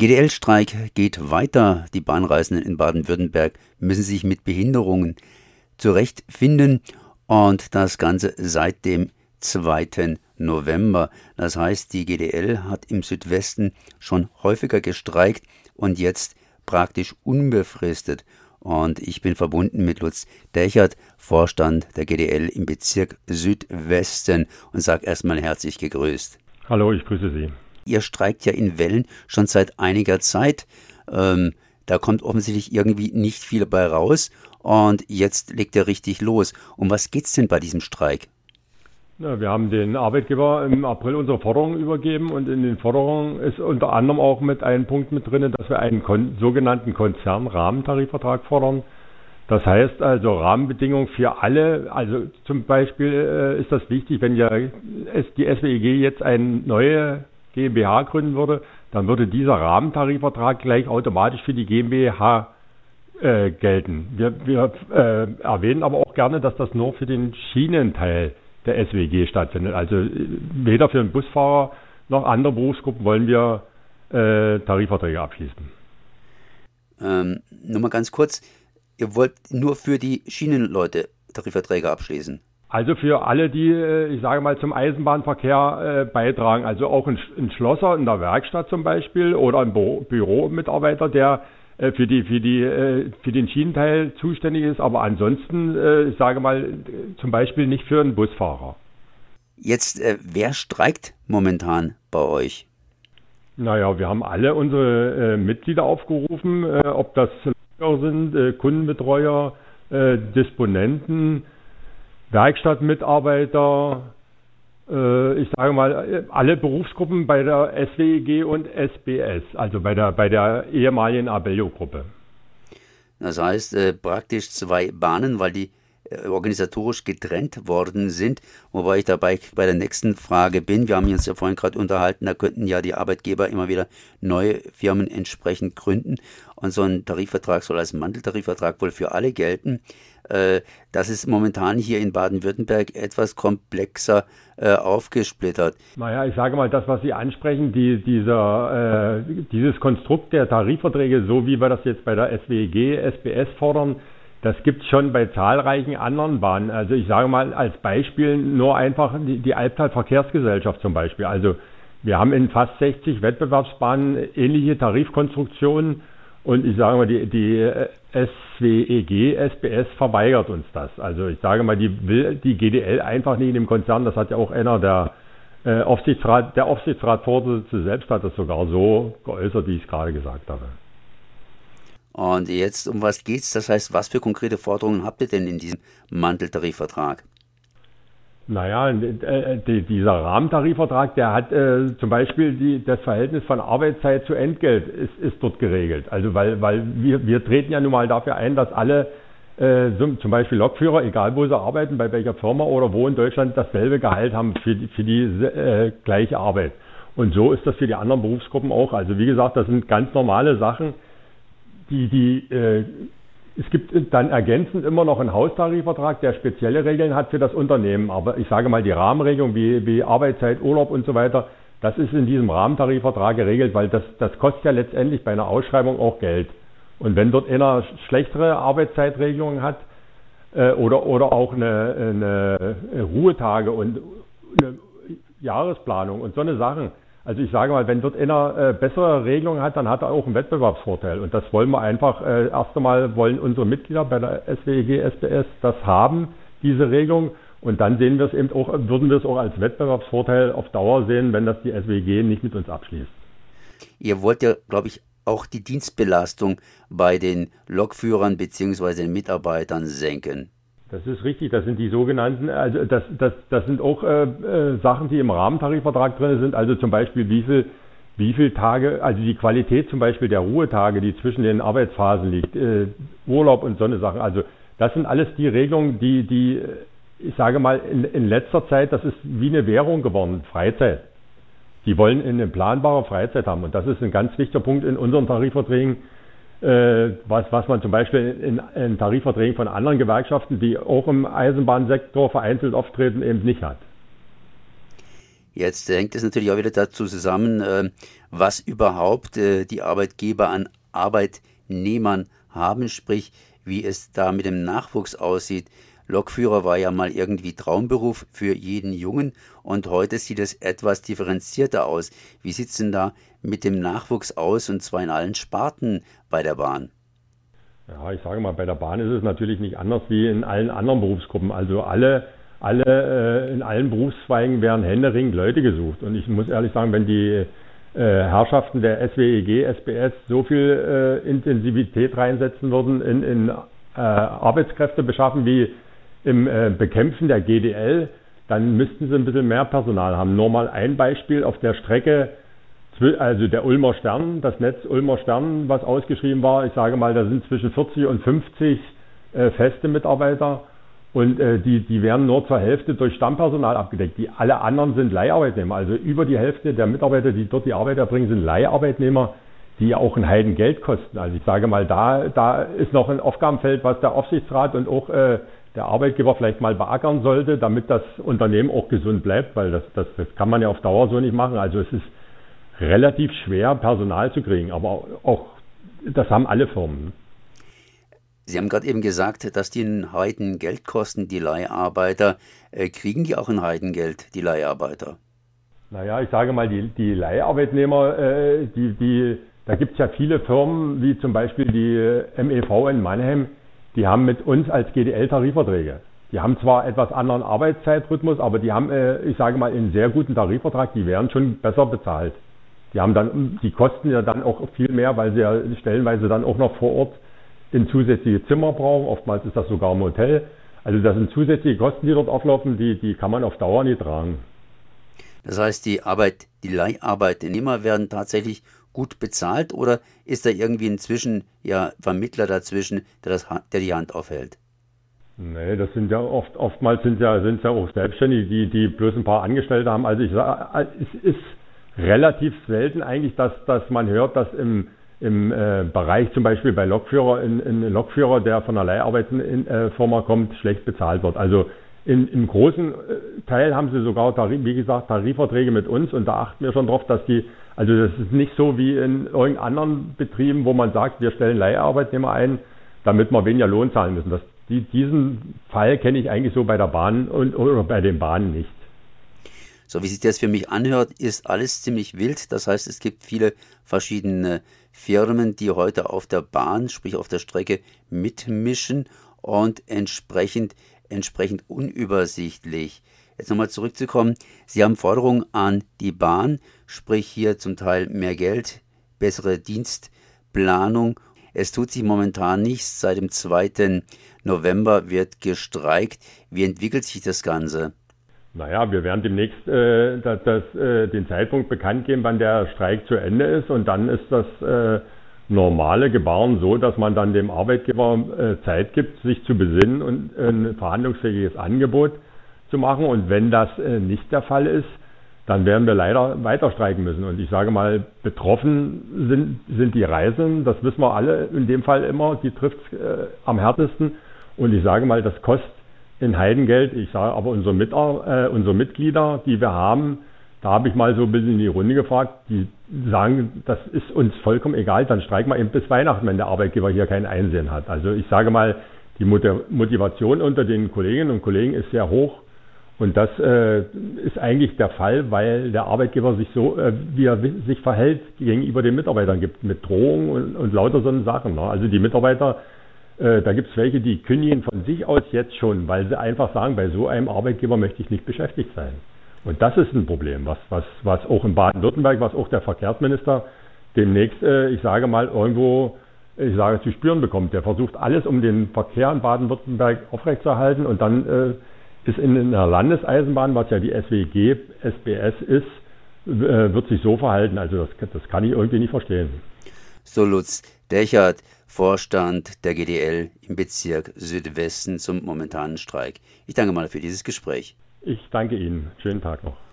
GDL-Streik geht weiter. Die Bahnreisenden in Baden-Württemberg müssen sich mit Behinderungen zurechtfinden und das Ganze seit dem 2. November. Das heißt, die GDL hat im Südwesten schon häufiger gestreikt und jetzt praktisch unbefristet. Und ich bin verbunden mit Lutz Dechert, Vorstand der GDL im Bezirk Südwesten und sage erstmal herzlich gegrüßt. Hallo, ich grüße Sie. Ihr streikt ja in Wellen schon seit einiger Zeit. Ähm, da kommt offensichtlich irgendwie nicht viel bei raus und jetzt legt er richtig los. Um was geht's denn bei diesem Streik? Ja, wir haben den Arbeitgeber im April unsere Forderungen übergeben und in den Forderungen ist unter anderem auch mit einem Punkt mit drin, dass wir einen kon sogenannten Konzernrahmentarifvertrag fordern. Das heißt also Rahmenbedingungen für alle. Also zum Beispiel äh, ist das wichtig, wenn ja die SWEG jetzt eine neue GmbH gründen würde, dann würde dieser Rahmentarifvertrag gleich automatisch für die GmbH äh, gelten. Wir, wir äh, erwähnen aber auch gerne, dass das nur für den Schienenteil der SWG stattfindet. Also äh, weder für den Busfahrer noch andere Berufsgruppen wollen wir äh, Tarifverträge abschließen. Ähm, nur mal ganz kurz, ihr wollt nur für die Schienenleute Tarifverträge abschließen? Also für alle, die, äh, ich sage mal, zum Eisenbahnverkehr äh, beitragen, also auch ein, Schlosser in der Werkstatt zum Beispiel oder ein Büro, Büromitarbeiter, der äh, für die für die äh, für den Schienenteil zuständig ist, aber ansonsten, äh, ich sage mal, zum Beispiel nicht für einen Busfahrer. Jetzt, wer streikt momentan bei euch? Naja, wir haben alle unsere Mitglieder aufgerufen, ob das sind, Kundenbetreuer, Disponenten, Werkstattmitarbeiter, äh, ich sage mal, alle Berufsgruppen bei der SWEG und SBS, also bei der, bei der ehemaligen Abellio-Gruppe. Das heißt äh, praktisch zwei Bahnen, weil die organisatorisch getrennt worden sind, wobei ich dabei bei der nächsten Frage bin. Wir haben uns ja vorhin gerade unterhalten, da könnten ja die Arbeitgeber immer wieder neue Firmen entsprechend gründen und so ein Tarifvertrag soll als Manteltarifvertrag wohl für alle gelten. Äh, das ist momentan hier in Baden-Württemberg etwas komplexer äh, aufgesplittert. Naja, ich sage mal, das, was Sie ansprechen, die, dieser, äh, dieses Konstrukt der Tarifverträge, so wie wir das jetzt bei der SWG, SBS fordern, das gibt es schon bei zahlreichen anderen Bahnen. Also ich sage mal als Beispiel nur einfach die, die Albtal Verkehrsgesellschaft zum Beispiel. Also wir haben in fast 60 Wettbewerbsbahnen ähnliche Tarifkonstruktionen und ich sage mal, die, die SWEG, SBS verweigert uns das. Also ich sage mal, die will die GDL einfach nicht in dem Konzern. Das hat ja auch einer der äh, Aufsichtsrat, der Aufsichtsratsvorsitzende selbst hat das sogar so geäußert, wie ich es gerade gesagt habe. Und jetzt um was geht's? Das heißt, was für konkrete Forderungen habt ihr denn in diesem Manteltarifvertrag? Naja, äh, dieser Rahmentarifvertrag, der hat äh, zum Beispiel die, das Verhältnis von Arbeitszeit zu Entgelt ist, ist dort geregelt. Also weil, weil wir, wir treten ja nun mal dafür ein, dass alle äh, zum Beispiel Lokführer, egal wo sie arbeiten, bei welcher Firma oder wo in Deutschland dasselbe Gehalt haben für die, für die äh, gleiche Arbeit. Und so ist das für die anderen Berufsgruppen auch. Also wie gesagt, das sind ganz normale Sachen, die die äh, es gibt dann ergänzend immer noch einen Haustarifvertrag, der spezielle Regeln hat für das Unternehmen. Aber ich sage mal, die Rahmenregelung wie, wie Arbeitszeit, Urlaub und so weiter, das ist in diesem Rahmentarifvertrag geregelt, weil das, das kostet ja letztendlich bei einer Ausschreibung auch Geld. Und wenn dort einer schlechtere Arbeitszeitregelungen hat äh, oder, oder auch eine, eine Ruhetage und eine Jahresplanung und so eine Sachen, also ich sage mal, wenn dort einer äh, bessere Regelungen hat, dann hat er auch einen Wettbewerbsvorteil. Und das wollen wir einfach, äh, erst einmal wollen unsere Mitglieder bei der SWG, SBS das haben, diese Regelung. Und dann sehen wir es eben auch, würden wir es auch als Wettbewerbsvorteil auf Dauer sehen, wenn das die SWG nicht mit uns abschließt. Ihr wollt ja, glaube ich, auch die Dienstbelastung bei den Lokführern bzw. den Mitarbeitern senken. Das ist richtig, das sind die sogenannten, also das, das, das sind auch äh, äh, Sachen, die im Rahmentarifvertrag drin sind, also zum Beispiel wie viel, wie viel Tage, also die Qualität zum Beispiel der Ruhetage, die zwischen den Arbeitsphasen liegt, äh, Urlaub und so eine Sachen. Also das sind alles die Regelungen, die, die, ich sage mal, in, in letzter Zeit, das ist wie eine Währung geworden, Freizeit. Die wollen eine planbare Freizeit haben und das ist ein ganz wichtiger Punkt in unseren Tarifverträgen was, was man zum Beispiel in, in Tarifverträgen von anderen Gewerkschaften, die auch im Eisenbahnsektor vereinzelt auftreten, eben nicht hat. Jetzt hängt es natürlich auch wieder dazu zusammen, äh, was überhaupt äh, die Arbeitgeber an Arbeitnehmern haben, sprich, wie es da mit dem Nachwuchs aussieht. Lokführer war ja mal irgendwie Traumberuf für jeden Jungen und heute sieht es etwas differenzierter aus. Wie sieht es denn da mit dem Nachwuchs aus und zwar in allen Sparten bei der Bahn? Ja, ich sage mal, bei der Bahn ist es natürlich nicht anders wie in allen anderen Berufsgruppen. Also alle, alle äh, in allen Berufszweigen werden händeringend Leute gesucht. Und ich muss ehrlich sagen, wenn die äh, Herrschaften der SWEG, SBS so viel äh, Intensivität reinsetzen würden in, in Arbeitskräfte beschaffen wie im äh, Bekämpfen der GDL, dann müssten sie ein bisschen mehr Personal haben. Nur mal ein Beispiel auf der Strecke also der Ulmer Stern, das Netz Ulmer Stern, was ausgeschrieben war, ich sage mal, da sind zwischen 40 und 50 äh, feste Mitarbeiter und äh, die, die werden nur zur Hälfte durch Stammpersonal abgedeckt. Die alle anderen sind Leiharbeitnehmer. Also über die Hälfte der Mitarbeiter, die dort die Arbeit erbringen, sind Leiharbeitnehmer, die auch ein Heidengeld kosten. Also ich sage mal, da, da ist noch ein Aufgabenfeld, was der Aufsichtsrat und auch äh, der Arbeitgeber vielleicht mal beackern sollte, damit das Unternehmen auch gesund bleibt, weil das, das, das kann man ja auf Dauer so nicht machen. Also es ist relativ schwer, Personal zu kriegen. Aber auch, das haben alle Firmen. Sie haben gerade eben gesagt, dass die ein Heidengeld kosten, die Leiharbeiter. Äh, kriegen die auch ein Heidengeld, die Leiharbeiter? Naja, ich sage mal, die, die Leiharbeitnehmer, äh, die, die, da gibt es ja viele Firmen, wie zum Beispiel die MEV in Mannheim, die haben mit uns als GDL Tarifverträge. Die haben zwar etwas anderen Arbeitszeitrhythmus, aber die haben, äh, ich sage mal, einen sehr guten Tarifvertrag, die werden schon besser bezahlt. Die haben dann, die kosten ja dann auch viel mehr, weil sie ja stellenweise dann auch noch vor Ort in zusätzliche Zimmer brauchen. Oftmals ist das sogar ein Hotel. Also das sind zusätzliche Kosten, die dort auflaufen, die, die kann man auf Dauer nicht tragen. Das heißt, die Arbeit, die Leiharbeitnehmer werden tatsächlich gut bezahlt oder ist da irgendwie inzwischen ja Vermittler dazwischen, der, das, der die Hand aufhält? Nee, das sind ja oft, oftmals sind ja, sind ja auch Selbstständige, die, die bloß ein paar Angestellte haben. Also ich sage, es ist relativ selten eigentlich, dass, dass man hört, dass im, im äh, Bereich zum Beispiel bei Lokführer, ein, ein Lokführer, der von einer Leiharbeitenfirma äh, kommt, schlecht bezahlt wird. Also in, im großen äh, Teil haben sie sogar, Tarif, wie gesagt, Tarifverträge mit uns und da achten wir schon drauf, dass die, also das ist nicht so wie in irgendeinen anderen Betrieben, wo man sagt, wir stellen Leiharbeitnehmer ein, damit wir weniger Lohn zahlen müssen. Das, die, diesen Fall kenne ich eigentlich so bei der Bahn und oder bei den Bahnen nicht. So wie sich das für mich anhört, ist alles ziemlich wild. Das heißt, es gibt viele verschiedene Firmen, die heute auf der Bahn, sprich auf der Strecke, mitmischen und entsprechend, entsprechend unübersichtlich. Jetzt nochmal zurückzukommen. Sie haben Forderungen an die Bahn, sprich hier zum Teil mehr Geld, bessere Dienstplanung. Es tut sich momentan nichts. Seit dem 2. November wird gestreikt. Wie entwickelt sich das Ganze? Naja, wir werden demnächst äh, das, das, äh, den Zeitpunkt bekannt geben, wann der Streik zu Ende ist. Und dann ist das äh, normale Gebaren so, dass man dann dem Arbeitgeber äh, Zeit gibt, sich zu besinnen und ein verhandlungsfähiges Angebot zu machen. Und wenn das äh, nicht der Fall ist, dann werden wir leider weiter streiken müssen. Und ich sage mal, betroffen sind, sind die Reisenden, das wissen wir alle in dem Fall immer, die trifft äh, am härtesten. Und ich sage mal, das kostet in Heidengeld. Ich sage aber unsere, Mit äh, unsere Mitglieder, die wir haben, da habe ich mal so ein bisschen in die Runde gefragt, die sagen, das ist uns vollkommen egal, dann streiken wir eben bis Weihnachten, wenn der Arbeitgeber hier kein Einsehen hat. Also ich sage mal, die Motivation unter den Kolleginnen und Kollegen ist sehr hoch. Und das äh, ist eigentlich der Fall, weil der Arbeitgeber sich so, äh, wie er sich verhält, gegenüber den Mitarbeitern gibt, mit Drohungen und, und lauter so Sachen. Ne? Also die Mitarbeiter äh, da gibt es welche, die kündigen von sich aus jetzt schon, weil sie einfach sagen, bei so einem Arbeitgeber möchte ich nicht beschäftigt sein. Und das ist ein Problem, was, was, was auch in Baden-Württemberg, was auch der Verkehrsminister demnächst, äh, ich sage mal, irgendwo, ich sage, zu spüren bekommt. Der versucht alles, um den Verkehr in Baden-Württemberg aufrechtzuerhalten und dann äh, ist in, in der Landeseisenbahn, was ja die SWG, SBS ist, äh, wird sich so verhalten. Also das, das kann ich irgendwie nicht verstehen. So Lutz Dechert, Vorstand der GDL im Bezirk Südwesten zum momentanen Streik. Ich danke mal für dieses Gespräch. Ich danke Ihnen. Schönen Tag noch.